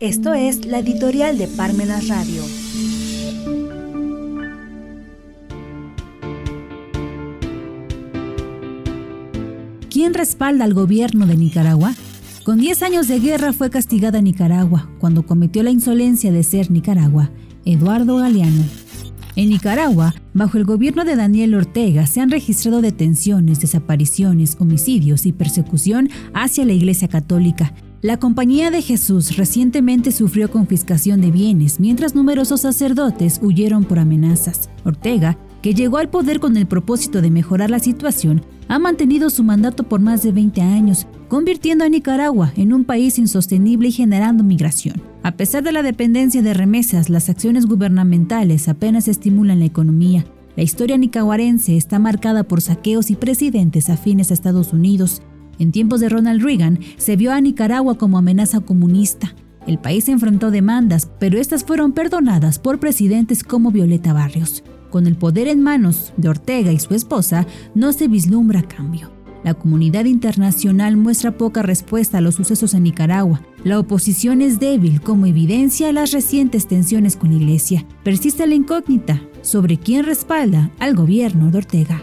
Esto es la editorial de Parmenas Radio. ¿Quién respalda al gobierno de Nicaragua? Con 10 años de guerra fue castigada Nicaragua cuando cometió la insolencia de ser Nicaragua, Eduardo Galeano. En Nicaragua, bajo el gobierno de Daniel Ortega, se han registrado detenciones, desapariciones, homicidios y persecución hacia la Iglesia Católica, la Compañía de Jesús recientemente sufrió confiscación de bienes, mientras numerosos sacerdotes huyeron por amenazas. Ortega, que llegó al poder con el propósito de mejorar la situación, ha mantenido su mandato por más de 20 años, convirtiendo a Nicaragua en un país insostenible y generando migración. A pesar de la dependencia de remesas, las acciones gubernamentales apenas estimulan la economía. La historia nicaragüense está marcada por saqueos y presidentes afines a Estados Unidos, en tiempos de Ronald Reagan se vio a Nicaragua como amenaza comunista. El país enfrentó demandas, pero estas fueron perdonadas por presidentes como Violeta Barrios. Con el poder en manos de Ortega y su esposa, no se vislumbra cambio. La comunidad internacional muestra poca respuesta a los sucesos en Nicaragua. La oposición es débil, como evidencia las recientes tensiones con Iglesia. Persiste la incógnita sobre quién respalda al gobierno de Ortega.